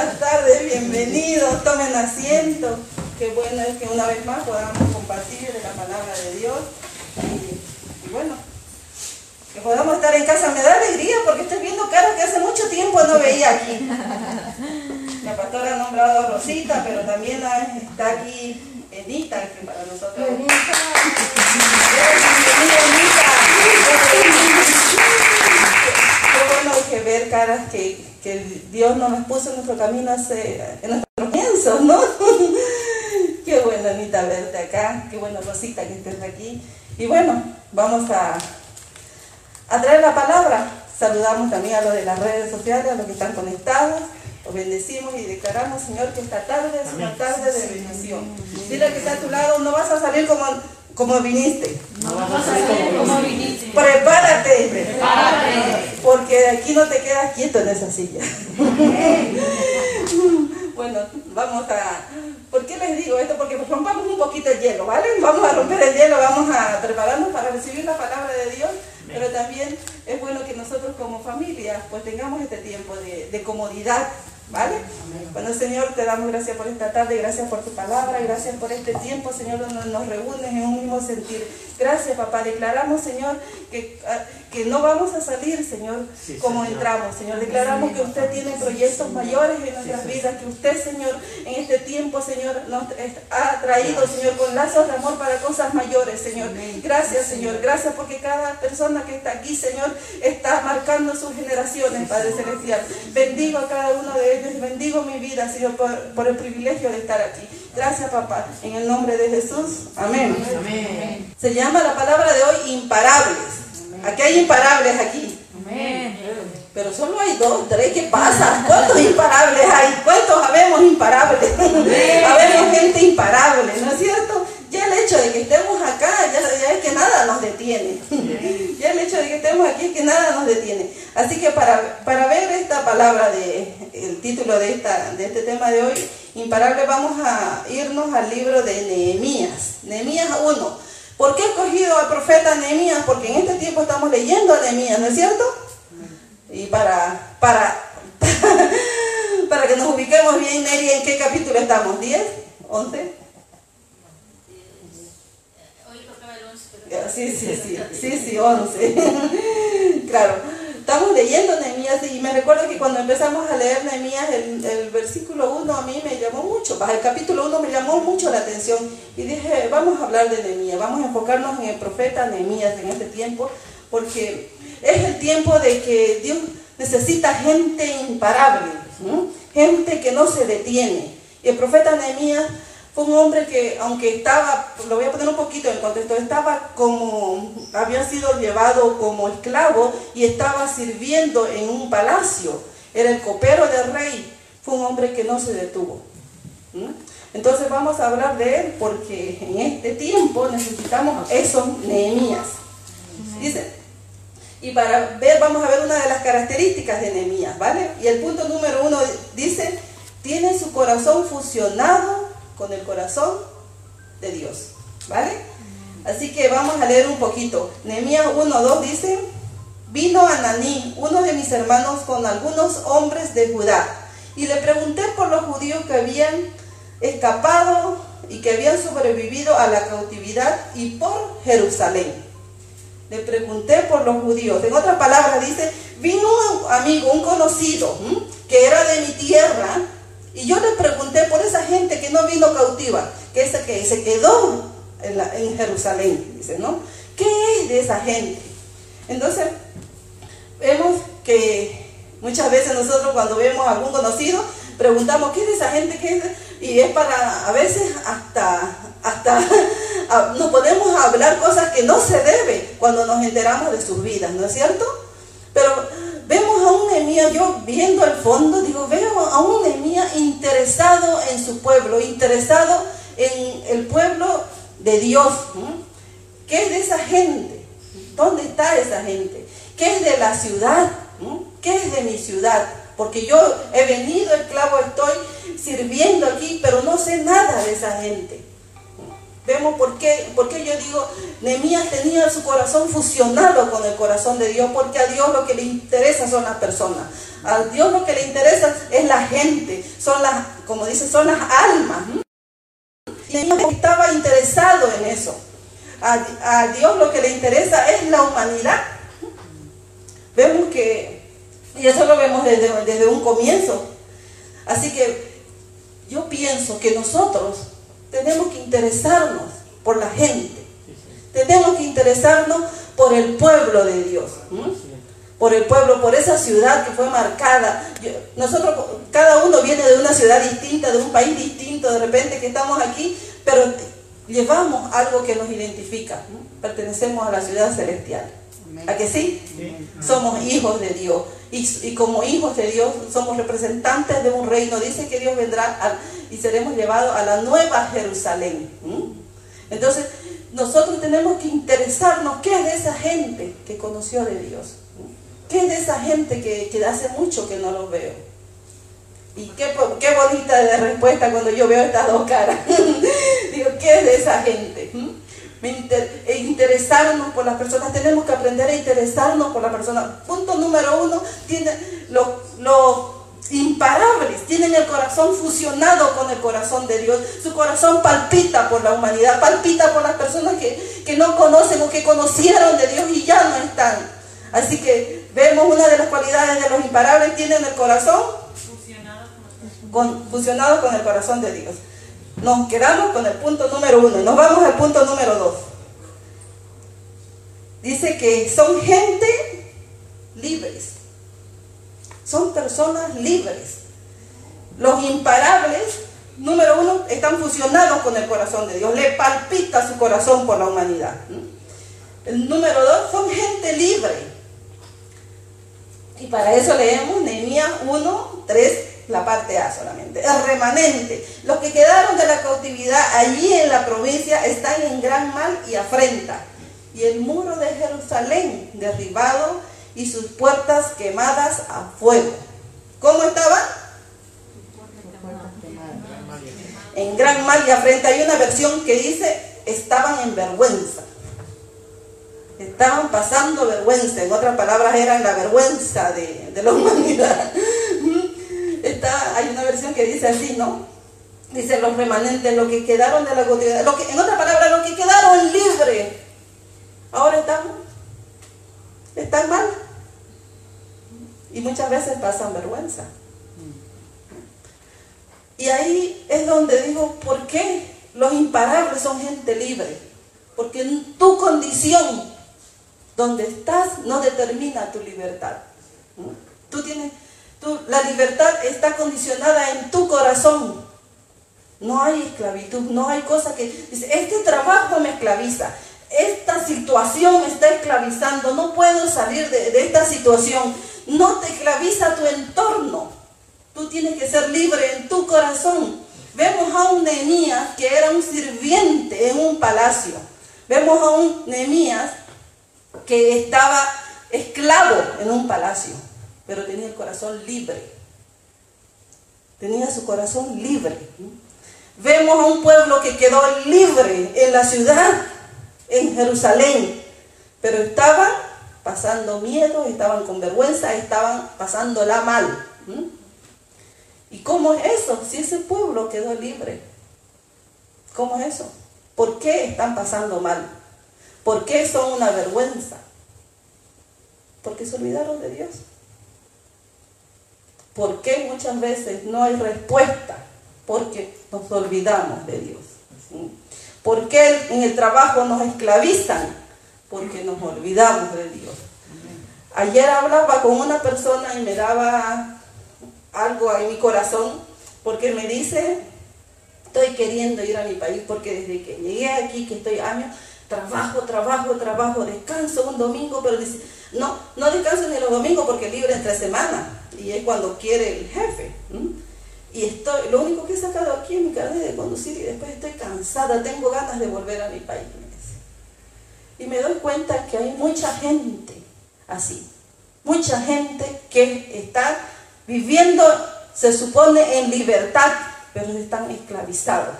buenas tardes, bienvenidos, tomen asiento. Qué bueno es que una vez más podamos compartir de la palabra de Dios. Y, y bueno, que podamos estar en casa. Me da alegría porque estoy viendo caras que hace mucho tiempo no veía aquí. La pastora ha nombrado a Rosita, pero también está aquí Enita, que para nosotros. Bienvenida, Enita. Qué bueno que ver caras que, que Dios no nos puso en nuestro camino hace, en nuestros piensos, ¿no? Qué bueno, Anita, verte acá. Qué bueno, Rosita, que estés aquí. Y bueno, vamos a, a traer la palabra. Saludamos también a los de las redes sociales, a los que están conectados. Los bendecimos y declaramos, Señor, que esta tarde es una tarde de bendición. Dile que está a tu lado, no vas a salir como, como viniste. No vas a salir como viniste. Prepárate. Prepárate. Porque aquí no te quedas quieto en esa silla. bueno, vamos a... ¿Por qué les digo esto? Porque rompamos un poquito el hielo, ¿vale? Vamos a romper el hielo, vamos a prepararnos para recibir la palabra de Dios, pero también es bueno que nosotros como familia pues tengamos este tiempo de, de comodidad, ¿Vale? Bueno, Señor, te damos gracias por esta tarde, gracias por tu palabra, gracias por este tiempo, Señor, donde nos reúnes en un mismo sentir. Gracias, papá. Declaramos, Señor, que, ah, que no vamos a salir, Señor, como entramos, Señor. Declaramos que usted tiene proyectos mayores en nuestras vidas, que usted, Señor, en este tiempo, Señor, nos ha traído, Señor, con lazos de amor para cosas mayores, Señor. Gracias, Señor. Gracias porque cada persona que está aquí, Señor, está marcando sus generaciones, Padre Celestial. Bendigo a cada uno de ellos bendigo mi vida, Señor, por, el privilegio de estar aquí. Gracias, papá. En el nombre de Jesús. Amén. Se llama la palabra de hoy imparables. Aquí hay imparables aquí. Pero solo hay dos, tres. ¿Qué pasa? ¿Cuántos imparables hay? ¿Cuántos habemos imparables? habemos gente imparable, ¿no es cierto? Ya el hecho de que estemos acá, ya, es que nada nos detiene. ya el hecho de que estemos aquí es que nada nos detiene. Así que para, para ver esta palabra, de, el título de, esta, de este tema de hoy, imparable, vamos a irnos al libro de Nehemías. Nehemías 1. ¿Por qué he escogido al profeta Nehemías? Porque en este tiempo estamos leyendo a Nehemías, ¿no es cierto? Y para, para, para que nos ubiquemos bien, Neri, ¿en qué capítulo estamos? ¿10? ¿11? Sí, sí, sí, sí, sí, 11. claro, estamos leyendo Nehemías y me recuerdo que cuando empezamos a leer Nehemías, el, el versículo 1 a mí me llamó mucho, el capítulo 1 me llamó mucho la atención y dije, vamos a hablar de Nehemías, vamos a enfocarnos en el profeta Nehemías en este tiempo, porque es el tiempo de que Dios necesita gente imparable, gente que no se detiene. Y el profeta Nehemías fue un hombre que, aunque estaba, lo voy a poner un poquito en contexto, estaba como, había sido llevado como esclavo y estaba sirviendo en un palacio. Era el copero del rey. Fue un hombre que no se detuvo. Entonces vamos a hablar de él porque en este tiempo necesitamos esos Nehemías. Dice, y para ver, vamos a ver una de las características de Nehemías, ¿vale? Y el punto número uno dice, tiene su corazón fusionado con el corazón de Dios. ¿Vale? Así que vamos a leer un poquito. Nehemías 1.2 dice, vino Ananí, uno de mis hermanos, con algunos hombres de Judá, y le pregunté por los judíos que habían escapado y que habían sobrevivido a la cautividad y por Jerusalén. Le pregunté por los judíos. En otras palabras dice, vino un amigo, un conocido, que era de mi tierra, y yo le pregunté por esa gente que no vino cautiva, que, ese, que se quedó en, Jerusalén, dice, ¿no? ¿Qué es de esa gente? Entonces, vemos que muchas veces nosotros cuando vemos a algún conocido, preguntamos, ¿qué es de esa gente? ¿Qué es Y es para, a veces hasta, hasta nos podemos hablar cosas que no se debe cuando nos enteramos de sus vidas, ¿no es cierto? Pero Vemos a un Nehemías, yo viendo al fondo, digo, veo a un Nehemías interesado en su pueblo, interesado en el pueblo de Dios. ¿Qué es de esa gente? ¿Dónde está esa gente? ¿Qué es de la ciudad? ¿Qué es de mi ciudad? Porque yo he venido, esclavo estoy sirviendo aquí, pero no sé nada de esa gente. Vemos por qué, por qué yo digo, Nehemías tenía su corazón fusionado con el corazón de Dios, porque a Dios lo que le interesa son las personas. A Dios lo que le interesa es la gente. como dice, son las almas. Y estaba interesado en eso. A, Dios lo que le interesa es la humanidad. Vemos que, y eso lo vemos desde, desde un comienzo. Así que yo pienso que nosotros tenemos que interesarnos por la gente. Tenemos que interesarnos por el pueblo de Dios por el pueblo, por esa ciudad que fue marcada. nosotros, cada uno viene de una ciudad distinta, de un país distinto, de repente que estamos aquí, pero llevamos algo que nos identifica. Pertenecemos a la ciudad celestial. ¿A que sí? Somos hijos de Dios. Y, como hijos de Dios somos representantes de un reino. Dice que Dios vendrá y seremos llevados a la nueva Jerusalén. Entonces, nosotros tenemos que interesarnos qué es de esa gente que conoció de Dios. ¿Qué es de esa gente que, hace mucho que no los veo? Y qué, qué bonita de respuesta cuando yo veo estas dos caras. Digo, ¿qué es de esa gente? ¿Mm? E interesarnos por las personas, tenemos que aprender a interesarnos por las personas. Punto número uno, tiene los, imparables, tienen el corazón fusionado con el corazón de Dios. Su corazón palpita por la humanidad, palpita por las personas que, que no conocen o que conocieron de Dios y ya no están. Así que vemos una de las cualidades de los imparables, tienen el corazón fusionado con el corazón de Dios. Nos quedamos con el punto número uno nos vamos al punto número dos. Dice que son gente libres. Son personas libres. Los imparables, número uno, están fusionados con el corazón de Dios. Le palpita su corazón por la humanidad. El número dos, son gente libre. Y para eso leemos Nehemías 1, 3, la parte A solamente. El remanente. Los que quedaron de la cautividad allí en la provincia están en gran mal y afrenta. Y el muro de Jerusalén derribado y sus puertas quemadas a fuego. ¿Cómo estaban? En gran mal y afrenta. Hay una versión que dice estaban en vergüenza estaban pasando vergüenza, en otras palabras eran la vergüenza de, la humanidad. Hay una versión que dice así, ¿no? Dice los remanentes, los que quedaron de la cotidianidad, en otras palabras, los que quedaron libres, ahora están, están mal. Y muchas veces pasan vergüenza. Y ahí es donde digo, ¿por qué los imparables son gente libre? Porque en tu condición donde estás no determina tu libertad. Tú tienes, la libertad está condicionada en tu corazón. No hay esclavitud, no hay cosa que dice, este trabajo me esclaviza, esta situación me está esclavizando, no puedo salir de, esta situación. No te esclaviza tu entorno. Tú tienes que ser libre en tu corazón. Vemos a un Nehemías que era un sirviente en un palacio. Vemos a un Nehemías que estaba esclavo en un palacio, pero tenía el corazón libre. Tenía su corazón libre. Vemos a un pueblo que quedó libre en la ciudad, en Jerusalén, pero estaban pasando miedo, estaban con vergüenza, estaban pasándola mal. ¿Y cómo es eso? Si ese pueblo quedó libre, ¿cómo es eso? ¿Por qué están pasando mal? ¿Por qué son una vergüenza? Porque se olvidaron de Dios. ¿Por qué muchas veces no hay respuesta? Porque nos olvidamos de Dios. ¿Por qué en el trabajo nos esclavizan? Porque nos olvidamos de Dios. Ayer hablaba con una persona y me daba algo en mi corazón porque me dice, estoy queriendo ir a mi país porque desde que llegué aquí, que estoy años, trabajo, trabajo, trabajo, descanso un domingo, pero dice, no, no descanso ni los domingos porque libre entre semana y es cuando quiere el jefe. Y estoy, lo único que he sacado aquí es mi carnet de conducir y después estoy cansada, tengo ganas de volver a mi país. Y me doy cuenta que hay mucha gente así, mucha gente que está viviendo, se supone, en libertad, pero están esclavizados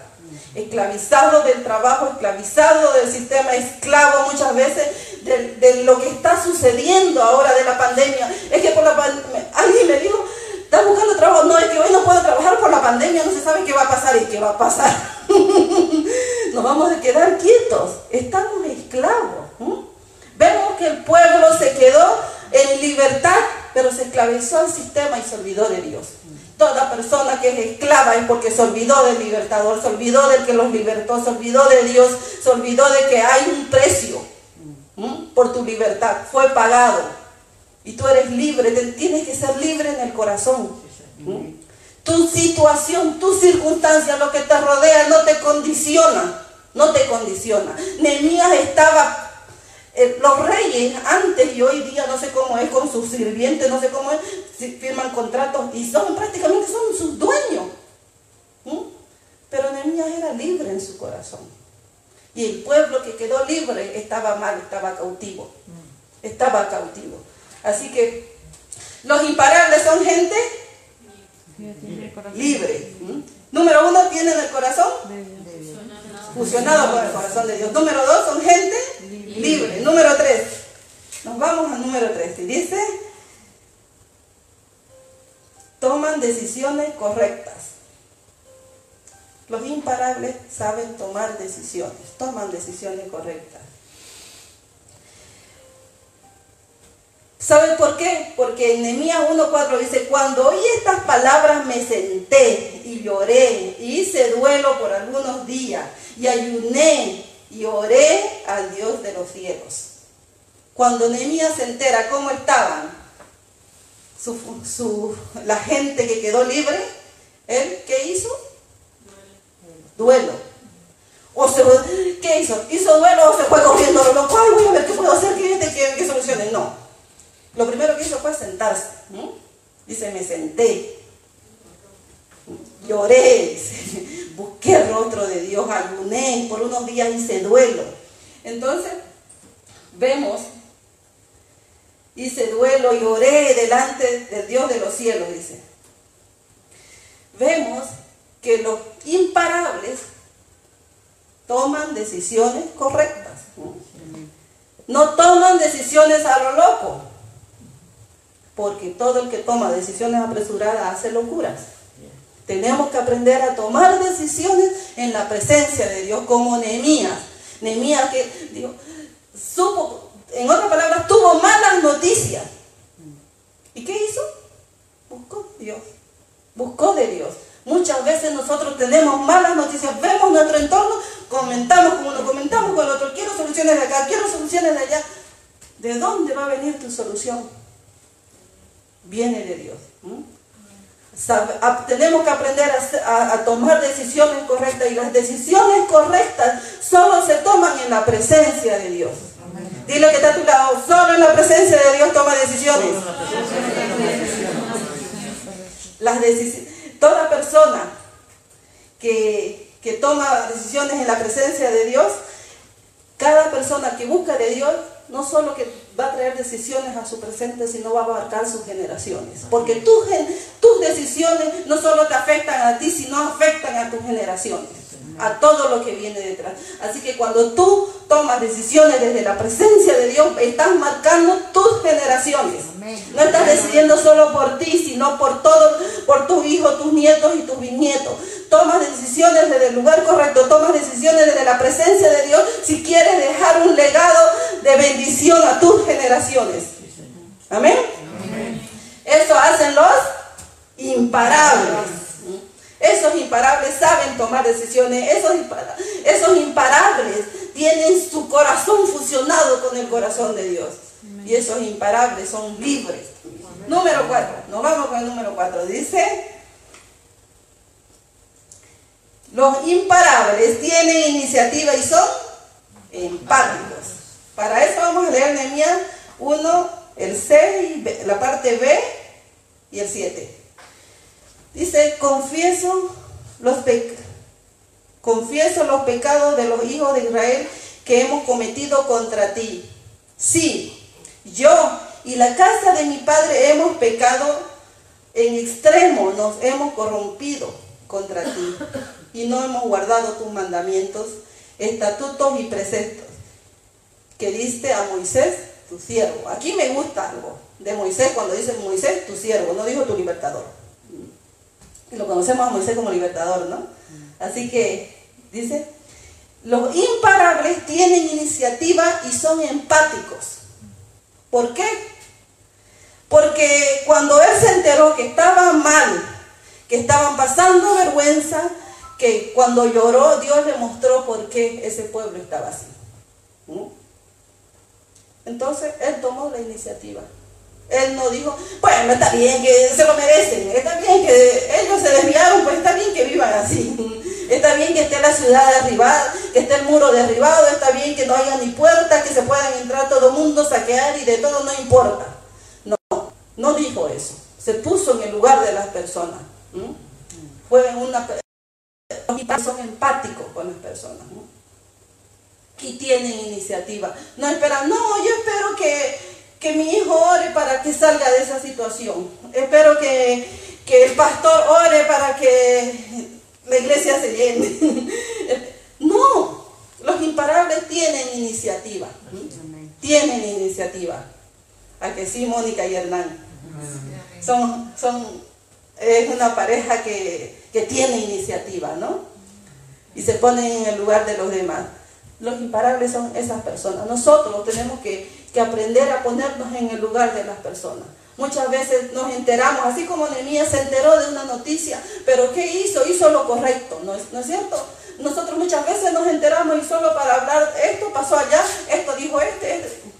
esclavizado del trabajo, esclavizado del sistema, esclavo muchas veces de, lo que está sucediendo ahora de la pandemia. Es que por la alguien me dijo, ¿estás buscando trabajo? No, es que hoy no puedo trabajar por la pandemia, no se va a pasar? Nos vamos a quedar quietos. Estamos esclavos. Vemos que el pueblo se quedó en libertad, pero se esclavizó al sistema y se olvidó de Dios. Toda persona que es esclava es porque se olvidó del libertador, se olvidó del que los libertó, se olvidó de Dios, se olvidó de que hay un precio por tu libertad. Fue pagado. Y tú eres libre, tienes que ser libre en el corazón. Tu situación, tu circunstancia, lo que te rodea no te condiciona. No te condiciona. Nehemías estaba eh, los reyes antes y hoy día no sé cómo es con sus sirvientes, no sé cómo es, firman contratos y son prácticamente son sus dueños. Pero Nehemías era libre en su corazón. Y el pueblo que quedó libre estaba mal, estaba cautivo. Estaba cautivo. Así que los imparables son gente libre. Número uno, tienen el corazón fusionado con el corazón de Dios. Número dos, son gente libre. Número tres, nos vamos al número tres. Y dice, toman decisiones correctas. Los imparables saben tomar decisiones, toman decisiones correctas. ¿Sabe por qué? Porque en Nehemías 1.4 dice, cuando oí estas palabras me senté y lloré y hice duelo por algunos días y ayuné y oré al Dios de los cielos. Cuando Nehemías se entera cómo estaban su, la gente que quedó libre, ¿él qué hizo? Duelo. O se, ¿Qué hizo? ¿Hizo duelo o se fue corriendo? Voy a ver qué puedo hacer, que, que, que solucione. No. Lo primero que hizo fue sentarse. Dice, me senté. Lloré, busqué el rostro de Dios, ayuné, por unos días hice duelo. Entonces, vemos, hice duelo y oré delante del Dios de los cielos, dice. Vemos que los imparables toman decisiones correctas. No toman decisiones a lo loco porque todo el que toma decisiones apresuradas hace locuras. Tenemos que aprender a tomar decisiones en la presencia de Dios, como Nehemías. Nehemías que digo, supo, en otras palabras, tuvo malas noticias. ¿Y qué hizo? Buscó Dios. Buscó de Dios. Muchas veces nosotros tenemos malas noticias, vemos nuestro entorno, comentamos con uno, comentamos con el otro, quiero soluciones de acá, quiero soluciones de allá. ¿De dónde va a venir tu solución? viene de Dios. tenemos que aprender a, tomar decisiones correctas y las decisiones correctas solo se toman en la presencia de Dios. Dile que está a tu lado, solo en la presencia de Dios toma decisiones. Las toda persona que, que toma decisiones en la presencia de Dios, cada persona que busca de Dios no solo que va a traer decisiones a su presente, sino va a abarcar sus generaciones. Porque tus, tus decisiones no solo te afectan a ti, sino afectan a tus generaciones, a todo lo que viene detrás. Así que cuando tú tomas decisiones desde la presencia de Dios, estás marcando tus generaciones. No estás decidiendo solo por ti, sino por todo, por tus hijos, tus nietos y tus bisnietos. Tomas decisiones desde el lugar correcto, tomas decisiones desde la presencia de Dios si quieres dejar un legado de bendición a tus generaciones. Amén. Eso hacen los imparables. Esos imparables saben tomar decisiones. Esos, esos imparables tienen su corazón fusionado con el corazón de Dios. Y esos imparables son libres. Número cuatro. Nos vamos con el número cuatro. Dice, los imparables tienen iniciativa y son empáticos. Para eso vamos a leer Nehemías 1, el 6, la parte B y el 7. Dice, confieso los, confieso los pecados de los hijos de Israel que hemos cometido contra ti. Sí, yo y la casa de mi padre hemos pecado en extremo, nos hemos corrompido contra ti y no hemos guardado tus mandamientos, estatutos y preceptos que diste a Moisés, tu siervo. Aquí me gusta algo de Moisés cuando dice Moisés, tu siervo, no dijo tu libertador. Lo conocemos a Moisés como libertador, ¿no? Así que dice, los imparables tienen iniciativa y son empáticos. ¿Por qué? Porque cuando él se enteró que estaba mal, que estaban pasando vergüenza, que cuando lloró Dios le mostró por qué ese pueblo estaba así. Entonces él tomó la iniciativa. Él no dijo, bueno, está bien que se lo merecen, está bien que ellos se desviaron, pues está bien que vivan así. Está bien que esté la ciudad derribada, que esté el muro derribado, está bien que no haya ni puertas, que se puedan entrar todo el mundo, saquear y de todo, no importa. No, no dijo eso. Se puso en el lugar de las personas. Fue una son empáticos con las personas. Y tienen iniciativa. No esperan, no, yo espero que, que mi hijo ore para que salga de esa situación. Espero que, que el pastor ore para que la iglesia se llene. no, los imparables tienen iniciativa. Tienen iniciativa. A que sí, Mónica y Hernán. Son, son, es una pareja que, que tiene iniciativa, ¿no? Y se ponen en el lugar de los demás. Los imparables son esas personas. Nosotros tenemos que, que aprender a ponernos en el lugar de las personas. Muchas veces nos enteramos, así como Nehemías se enteró de una noticia, pero ¿qué hizo? Hizo lo correcto, ¿no es, ¿no es cierto? Nosotros muchas veces nos enteramos y solo para hablar, esto pasó allá, esto dijo este. este.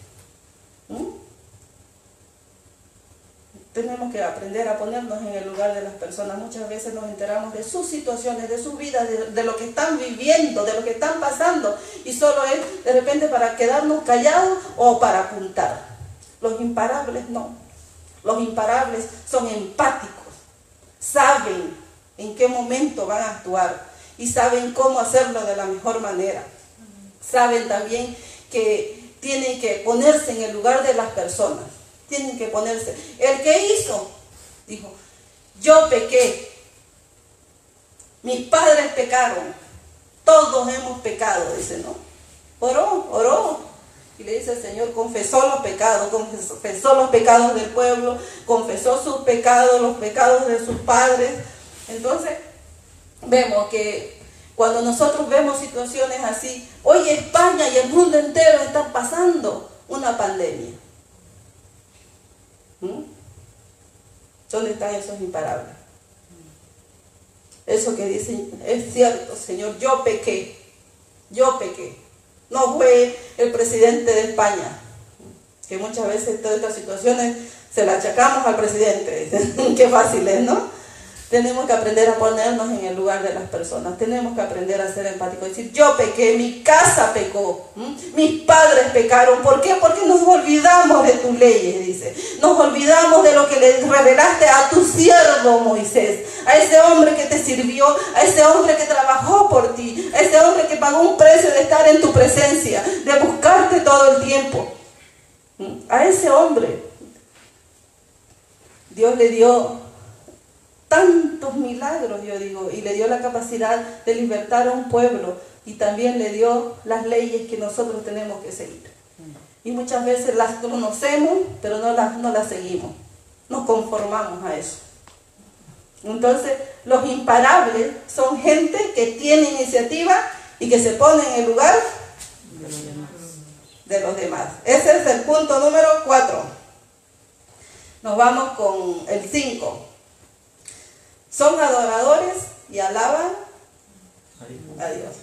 Tenemos que aprender a ponernos en el lugar de las personas. Muchas veces nos enteramos de sus situaciones, de sus vidas, de, de, lo que están viviendo, de lo que están pasando. Y solo es de repente para quedarnos callados o para apuntar. Los imparables no. Los imparables son empáticos, saben en qué momento van a actuar y saben cómo hacerlo de la mejor manera. Saben también que tienen que ponerse en el lugar de las personas. Tienen que ponerse. El que hizo, dijo, yo pequé, mis padres pecaron, todos hemos pecado, dice, ¿no? Oró, oró, y le dice el Señor, confesó los pecados, confesó los pecados del pueblo, confesó sus pecados, los pecados de sus padres. Entonces, vemos que cuando nosotros vemos situaciones así, hoy España y el mundo entero están pasando una pandemia. ¿Dónde están esos imparables? Eso que dicen, es cierto, Señor, yo pequé, yo pequé. No fue el presidente de España, que muchas veces todas estas situaciones se las achacamos al presidente. Qué fácil es, ¿no? Tenemos que aprender a ponernos en el lugar de las personas. Tenemos que aprender a ser empáticos. Decir, yo pequé, mi casa pecó, mis padres pecaron. ¿Por qué? Porque nos olvidamos de tus leyes, dice. Nos olvidamos de lo que le revelaste a tu siervo Moisés. A ese hombre que te sirvió, a ese hombre que trabajó por ti, a ese hombre que pagó un precio de estar en tu presencia, de buscarte todo el tiempo. A ese hombre Dios le dio tantos milagros, yo digo, y le dio la capacidad de libertar a un pueblo y también le dio las leyes que nosotros tenemos que seguir. Y muchas veces las conocemos, pero no las, no las seguimos. Nos conformamos a eso. Entonces, los imparables son gente que tiene iniciativa y que se pone en el lugar de los demás. Ese es el punto número 4. Nos vamos con el 5. Son adoradores y alaban a Dios.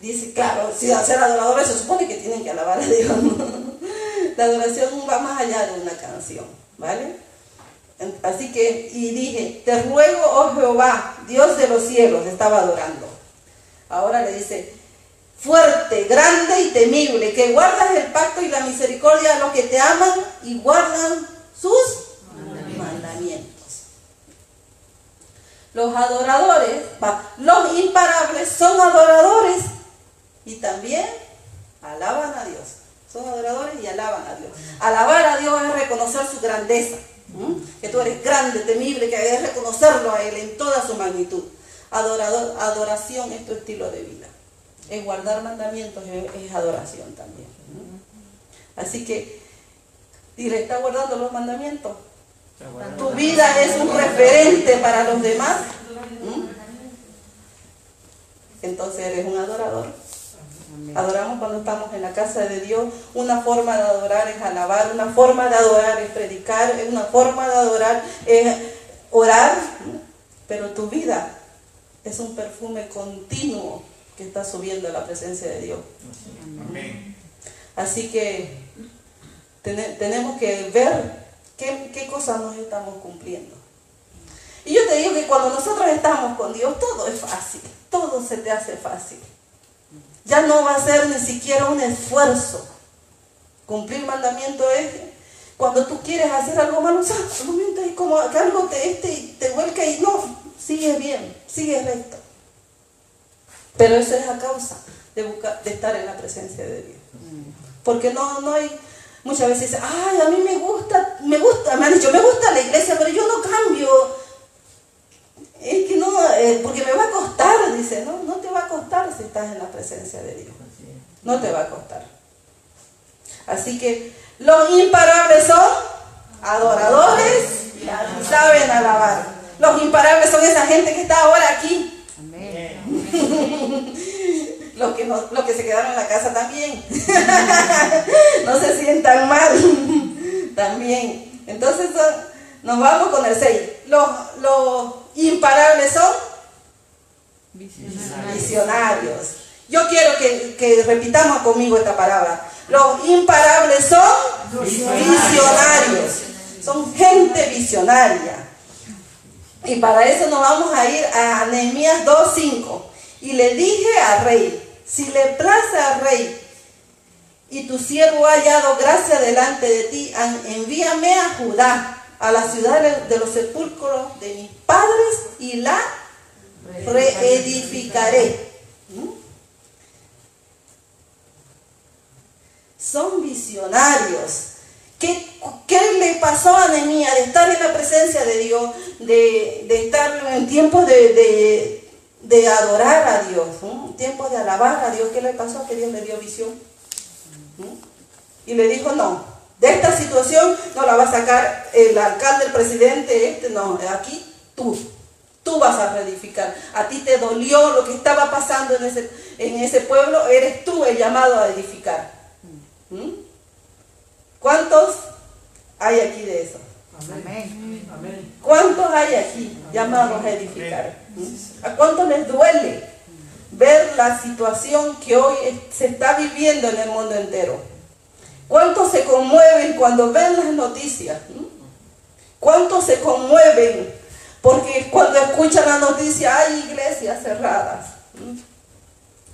Dice, claro, si a ser adoradores se supone que tienen que alabar a Dios. La adoración va más allá de una canción, ¿vale? Así que, y dije, te ruego, oh Jehová, Dios de los cielos, estaba adorando. Ahora le dice, fuerte, grande y temible, que guardas el pacto y la misericordia a los que te aman y guardan sus Los adoradores, los imparables son adoradores y también alaban a Dios. Son adoradores y alaban a Dios. Alabar a Dios es reconocer su grandeza. Que tú eres grande, temible, que es reconocerlo a Él en toda su magnitud. Adorador, adoración es tu estilo de vida. Es guardar mandamientos, es, adoración también. Así que, dile, ¿está guardando los mandamientos? Tu vida es un referente para los demás. ¿Mm? Entonces eres un adorador. Adoramos cuando estamos en la casa de Dios. Una forma de adorar es alabar, una forma de adorar es predicar, una forma de adorar es orar. Pero tu vida es un perfume continuo que está subiendo a la presencia de Dios. Así que tenemos que ver qué, qué cosas nos estamos cumpliendo. Y yo te digo que cuando nosotros estamos con Dios, todo es fácil, todo se te hace fácil. Ya no va a ser ni siquiera un esfuerzo. Cumplir mandamiento es cuando tú quieres hacer algo malo, es como que algo te, este, te vuelca y no, sigue bien, sigue recto. Pero eso es a causa de, buscar, de estar en la presencia de Dios. Porque no, no hay, muchas veces ay, a mí me gusta, me gusta, me han dicho, me gusta la iglesia, pero yo no cambio. Es que no, eh, porque me va a costar, dice, no, no te va a costar si estás en la presencia de Dios. No te va a costar. Así que los imparables son adoradores y saben alabar. Los imparables son esa gente que está ahora aquí. los, que no, los que se quedaron en la casa también. no se sientan mal. también. Entonces nos vamos con el 6. Los, los imparables son visionarios. Yo quiero que, que repitamos conmigo esta palabra. Los imparables son visionarios. Son gente visionaria. Y para eso nos vamos a ir a Nehemías 2.5. Y le dije al rey, si le place al rey y tu siervo ha hallado gracia delante de ti, envíame a Judá, a la ciudad de los sepulcros de mis padres y la reedificaré. ¿Mm? Son visionarios. ¿Qué, le pasó a Nehemías de estar en la presencia de Dios, de, estar en tiempos de, adorar a Dios, en tiempos de alabar a Dios? ¿Qué le pasó? Que Dios le dio visión. Y le dijo, no, de esta situación no la va a sacar el alcalde, el presidente, este, no, aquí tú. Tú vas a reedificar. A ti te dolió lo que estaba pasando en ese, en ese pueblo, eres tú el llamado a edificar. ¿Cuántos hay aquí de eso? Amén. ¿Cuántos hay aquí llamados a edificar? ¿A cuántos les duele ver la situación que hoy se está viviendo en el mundo entero? ¿Cuántos se conmueven cuando ven las noticias? ¿Cuántos se conmueven? Porque cuando escuchan la noticia hay iglesias cerradas.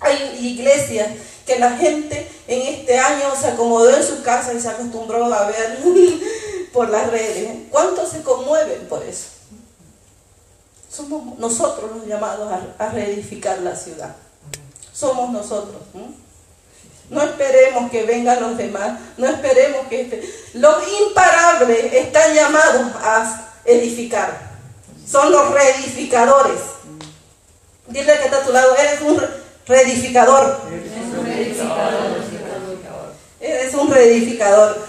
Hay iglesias que la gente en este año se acomodó en su casa y se acostumbró a ver por las redes. ¿Cuántos se conmueven por eso? Somos nosotros los llamados a, reedificar la ciudad. Somos nosotros. No esperemos que vengan los demás, no esperemos que este... Los imparables están llamados a edificar. Son los reedificadores. Dile que está a tu lado, eres un reedificador. Eres un reedificador.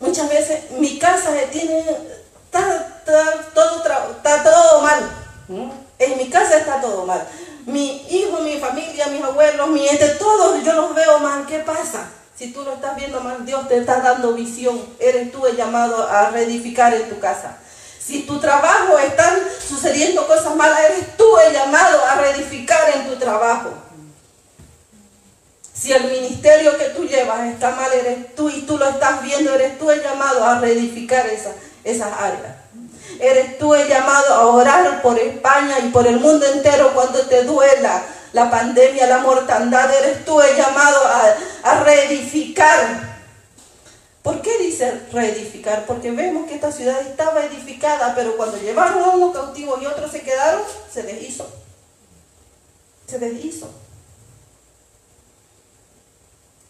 Muchas veces mi casa tiene todo, está todo mal. En mi casa está todo mal. Mi hijo, mi familia, mis abuelos, mi gente, todos yo los veo mal. ¿Qué pasa? Si tú lo estás viendo mal, Dios te está dando visión. Eres tú el llamado a reedificar en tu casa. Si tu trabajo están sucediendo cosas malas, eres tú el llamado a reedificar en tu trabajo. Si el ministerio que tú llevas está mal, eres tú y tú lo estás viendo, eres tú el llamado a reedificar esa, esas áreas. Eres tú el llamado a orar por España y por el mundo entero cuando te duela la pandemia, la mortandad. Eres tú el llamado a, a reedificar. ¿Por qué dice reedificar? Porque vemos que esta ciudad estaba edificada, pero cuando llevaron a unos cautivos y otros se quedaron, se deshizo. Se deshizo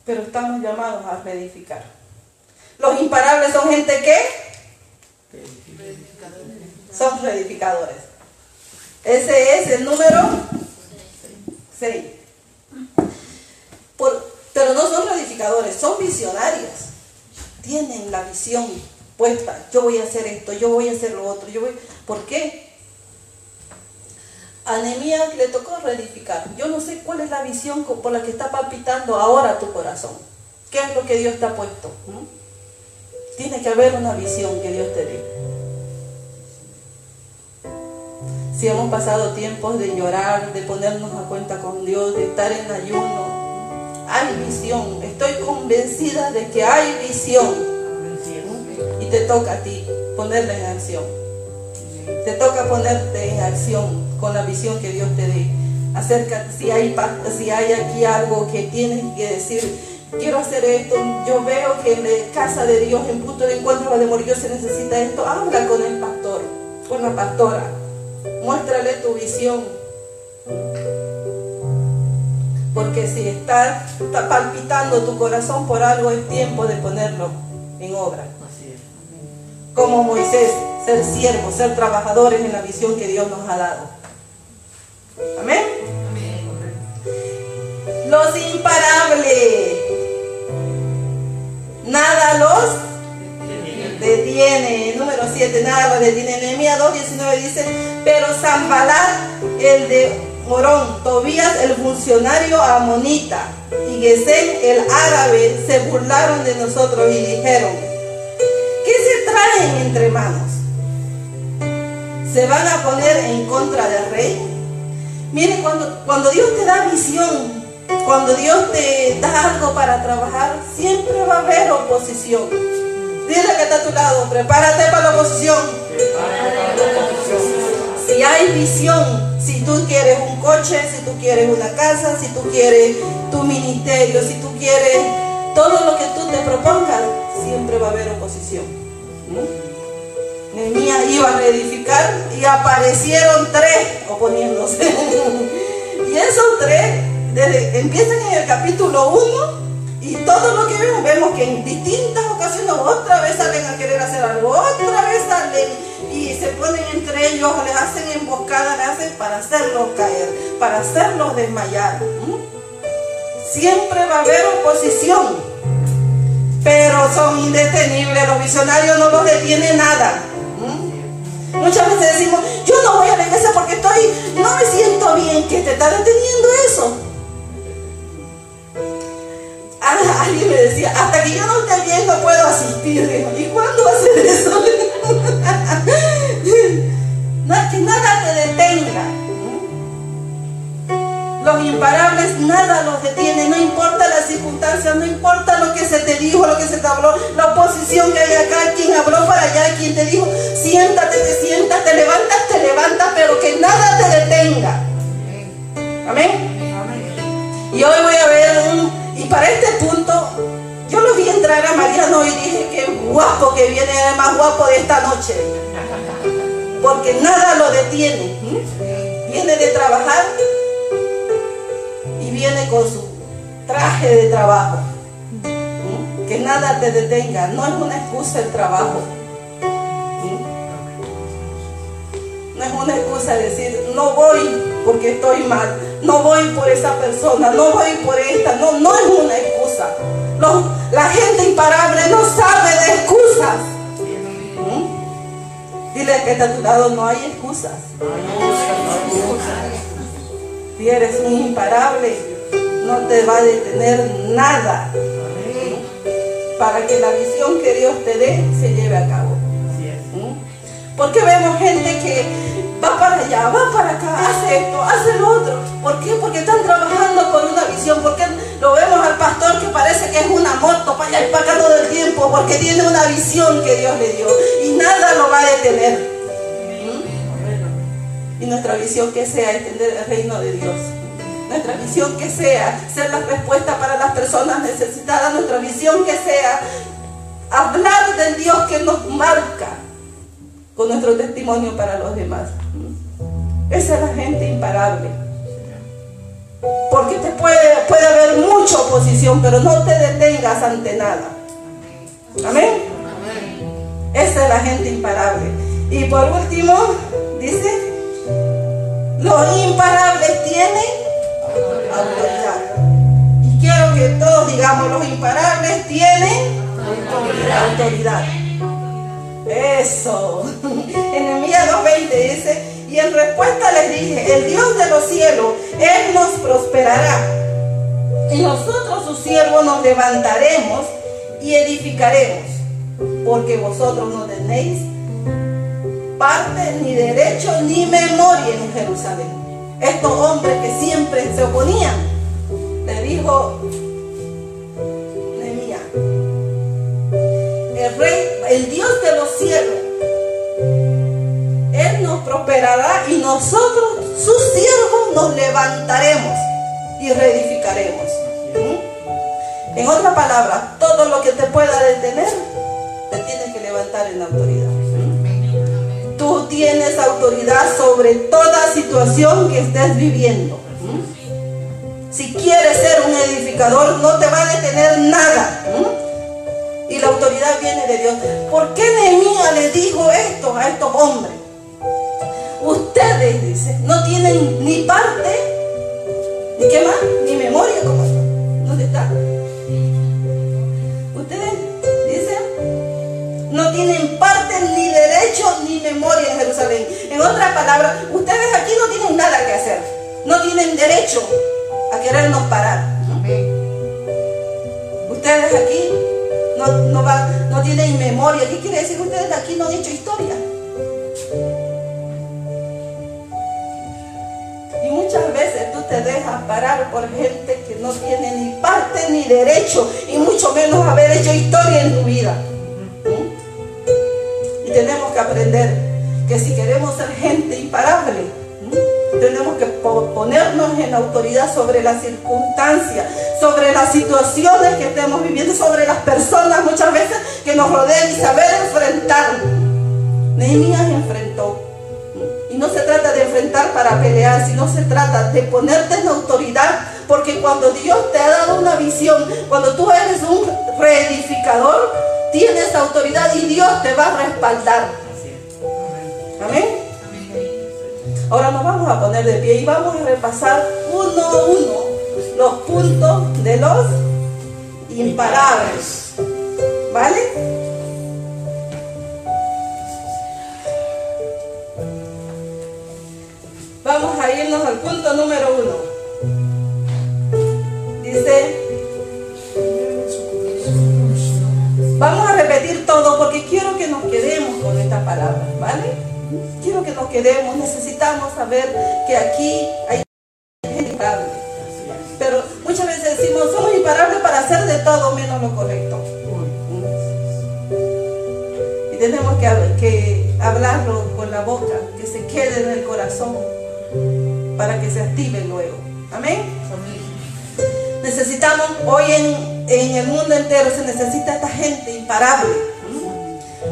pero estamos llamados a reedificar. Los imparables son gente que son reedificadores. Ese es el número 6. pero no son reedificadores, son visionarios. Tienen la visión puesta. Yo voy a hacer esto, yo voy a hacer lo otro. ¿Por qué? A Nehemías le tocó reedificar. Yo no sé cuál es la visión por la que está palpitando ahora tu corazón. ¿Qué es lo que Dios te ha puesto? ¿Mm? Tiene que haber una visión que Dios te dé. Si hemos pasado tiempos de llorar, de ponernos a cuenta con Dios, de estar en ayuno, hay visión. Estoy convencida de que hay visión. Y te toca a ti ponerla en acción. Te toca ponerte en acción con la visión que Dios te dé. Acerca, si hay, si hay aquí algo que tienes que decir, quiero hacer esto, yo veo que en la casa de Dios, en punto de encuentro de morir, se necesita esto, habla con el pastor, con la pastora, muéstrale tu visión. Porque si está, está palpitando tu corazón por algo, es tiempo de ponerlo en obra. Como Moisés, ser siervos, ser trabajadores en la visión que Dios nos ha dado. Amén. Los imparables. Nada los detiene. Número 7, nada los detiene. Nehemías 2.19 dice, pero Zambalat, el de Morón, Tobías, el funcionario amonita, y Gesén, el árabe, se burlaron de nosotros y dijeron, ¿qué se traen entre manos? ¿Se van a poner en contra del rey? Mire, cuando, cuando Dios te da visión, cuando Dios te da algo para trabajar, siempre va a haber oposición. Dile que está a tu lado, prepárate para la oposición. Si hay visión, si tú quieres un coche, si tú quieres una casa, si tú quieres tu ministerio, si tú quieres todo lo que tú te propongas, siempre va a haber oposición. Nehemías iba a reedificar y aparecieron tres oponiéndose. y esos tres empiezan en el capítulo 1 y todo lo que vemos, vemos que en distintas ocasiones otra vez salen a querer hacer algo, otra vez salen y se ponen entre ellos, les hacen emboscada, les hacen para hacerlos caer, para hacerlos desmayar. Siempre va a haber oposición, pero son indetenibles, los visionarios no los detiene nada. Muchas veces decimos, yo no voy a la iglesia porque estoy, hasta que yo no esté bien no puedo asistir. ¿Y cuándo va a ser eso? que nada te detenga. Los imparables nada los detiene, no importa las circunstancias, no importa lo que se te dijo, lo que se te habló, la oposición que hay acá, quien habló para allá, quien te dijo, siéntate, te sientas, te levantas, te levantas, pero que nada te detenga. Amén. Y hoy voy a ver un y para este punto, vi entrar a Mariano y dije, qué guapo que viene, el más guapo de esta noche. Porque nada lo detiene. Viene de trabajar y viene con su traje de trabajo. Que nada te detenga. No es una excusa el trabajo. No es una excusa decir, no voy porque estoy mal, no voy por esa persona, no voy por esta. No, no es una excusa. La gente imparable no sabe de excusas. ¿Mm? Dile que está a tu lado, no hay excusas. Si eres un imparable, no te va a detener nada para que la visión que Dios te dé se lleve a cabo. Porque vemos gente que va para allá, va para acá, hace esto, hace lo otro. ¿Por qué? Porque están trabajando con una visión. Porque lo vemos al pastor que parece que es una moto para allá y para acá todo el tiempo. Porque tiene una visión que Dios le dio. Y nada lo va a detener. Y nuestra visión que sea extender el reino de Dios. Nuestra visión que sea ser la respuesta para las personas necesitadas. Nuestra visión que sea hablar del Dios que nos marca con nuestro testimonio para los demás. Esa es la gente imparable. Porque te puede, puede haber mucha oposición, pero no te detengas ante nada. Amén. Esa es la gente imparable. Y por último, dice, los imparables tienen autoridad. Y quiero que todos digamos, los imparables tienen autoridad. Eso. En Nehemías 2.20 dice, y en respuesta les dije, el Dios de los cielos, Él nos prosperará. Y nosotros sus siervos nos levantaremos y edificaremos, porque vosotros no tenéis parte, ni derecho, ni memoria en Jerusalén. Estos hombres que siempre se oponían, le dijo Nehemías, el rey, el Dios de los cielos, Él nos prosperará y nosotros, sus siervos, nos levantaremos y reedificaremos. En otras palabras, todo lo que te pueda detener, te tienes que levantar en autoridad. Tú tienes autoridad sobre toda situación que estés viviendo. Si quieres ser un edificador, no te va a detener nada. Y la autoridad viene de Dios. ¿Por qué Nehemías le dijo esto a estos hombres? Ustedes, dice, no tienen ni parte, ni qué más, ni memoria como ¿Dónde está? no tienen parte ni derecho ni memoria en Jerusalén. En otras palabras, ustedes aquí no tienen nada que hacer. No tienen derecho a querernos parar. Ustedes aquí no, no, van, no tienen memoria. ¿Qué quiere decir? Ustedes aquí no han hecho historia. Y muchas veces tú te dejas parar por gente que no tiene ni parte ni derecho y mucho menos haber hecho historia en tu vida. Y tenemos que aprender que si queremos ser gente imparable, tenemos que ponernos en autoridad sobre las circunstancias, sobre las situaciones que estemos viviendo, sobre las personas muchas veces que nos rodean y saber enfrentar. Nehemías enfrentó. Y no se trata de enfrentar para pelear, sino se trata de ponerte en autoridad, porque cuando Dios te ha dado una visión, cuando tú eres un reedificador, tienes autoridad y Dios te va a respaldar. A poner de pie y vamos a repasar uno a uno los puntos de los imparables. ¿Vale? Vamos a irnos al punto número uno. Dice, Vamos a repetir todo porque quiero que nos quedemos con esta palabra, ¿vale? Quiero que nos quedemos. Necesitamos saber que aquí hay gente imparable. Pero muchas veces decimos, somos imparables para hacer de todo menos lo correcto. Y tenemos que, hablarlo con la boca, que se quede en el corazón, para que se active luego. Amén. Necesitamos hoy en el mundo entero se necesita esta gente imparable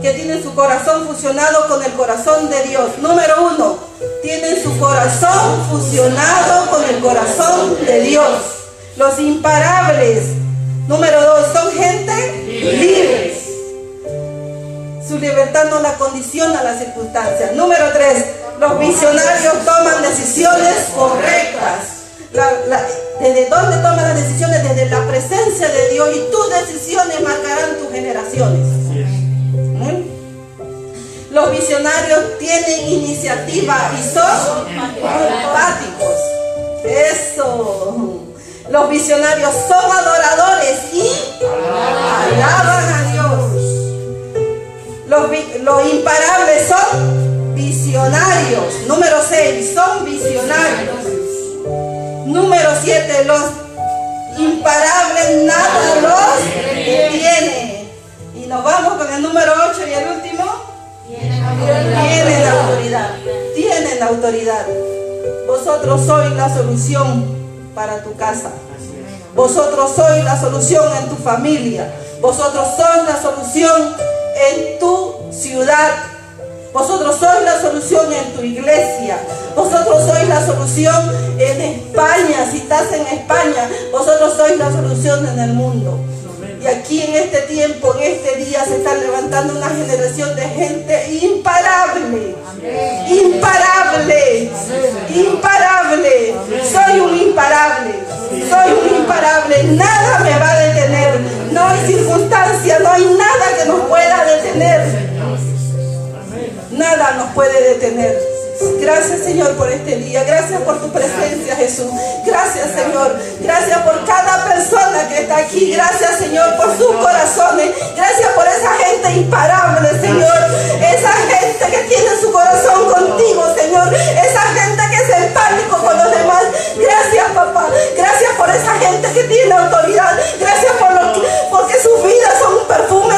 que tiene su corazón fusionado con el corazón de Dios. Número uno, tienen su corazón fusionado con el corazón de Dios. Los imparables. Número dos, son gente libres. Su libertad no la condiciona las circunstancias. Número tres, los visionarios toman decisiones correctas desde dónde tomas las decisiones, desde la presencia de Dios y tus decisiones marcarán tus generaciones. Los visionarios tienen iniciativa y son empáticos. Eso. Los visionarios son adoradores y alaban a Dios. Los, los imparables son visionarios. Número 6, son visionarios. Número 7, los imparables nada los tiene. Y nos vamos con el número 8 y el último. Tienen autoridad. Tienen autoridad. Vosotros sois la solución para tu casa. Vosotros sois la solución en tu familia. Vosotros sois la solución en tu ciudad. Vosotros sois la solución en tu iglesia. Vosotros sois la solución en España. Si estás en España, vosotros sois la solución en el mundo aquí en este tiempo, en este día, se está levantando una generación de gente imparable. Imparable. Imparable. Soy un imparable. Soy un imparable. Nada me va a detener. No hay circunstancia, no hay nada que nos pueda detener. Nada nos puede detener. Gracias Señor por este día. Gracias por tu presencia Jesús. Gracias Señor. Gracias por cada persona que está aquí. Gracias Señor por sus corazones. Gracias por esa gente imparable Señor. Esa gente que tiene su corazón contigo Señor. Esa gente que es empático con los demás. Gracias papá. Gracias por esa gente que tiene autoridad. Gracias por lo que, porque sus vidas son un perfume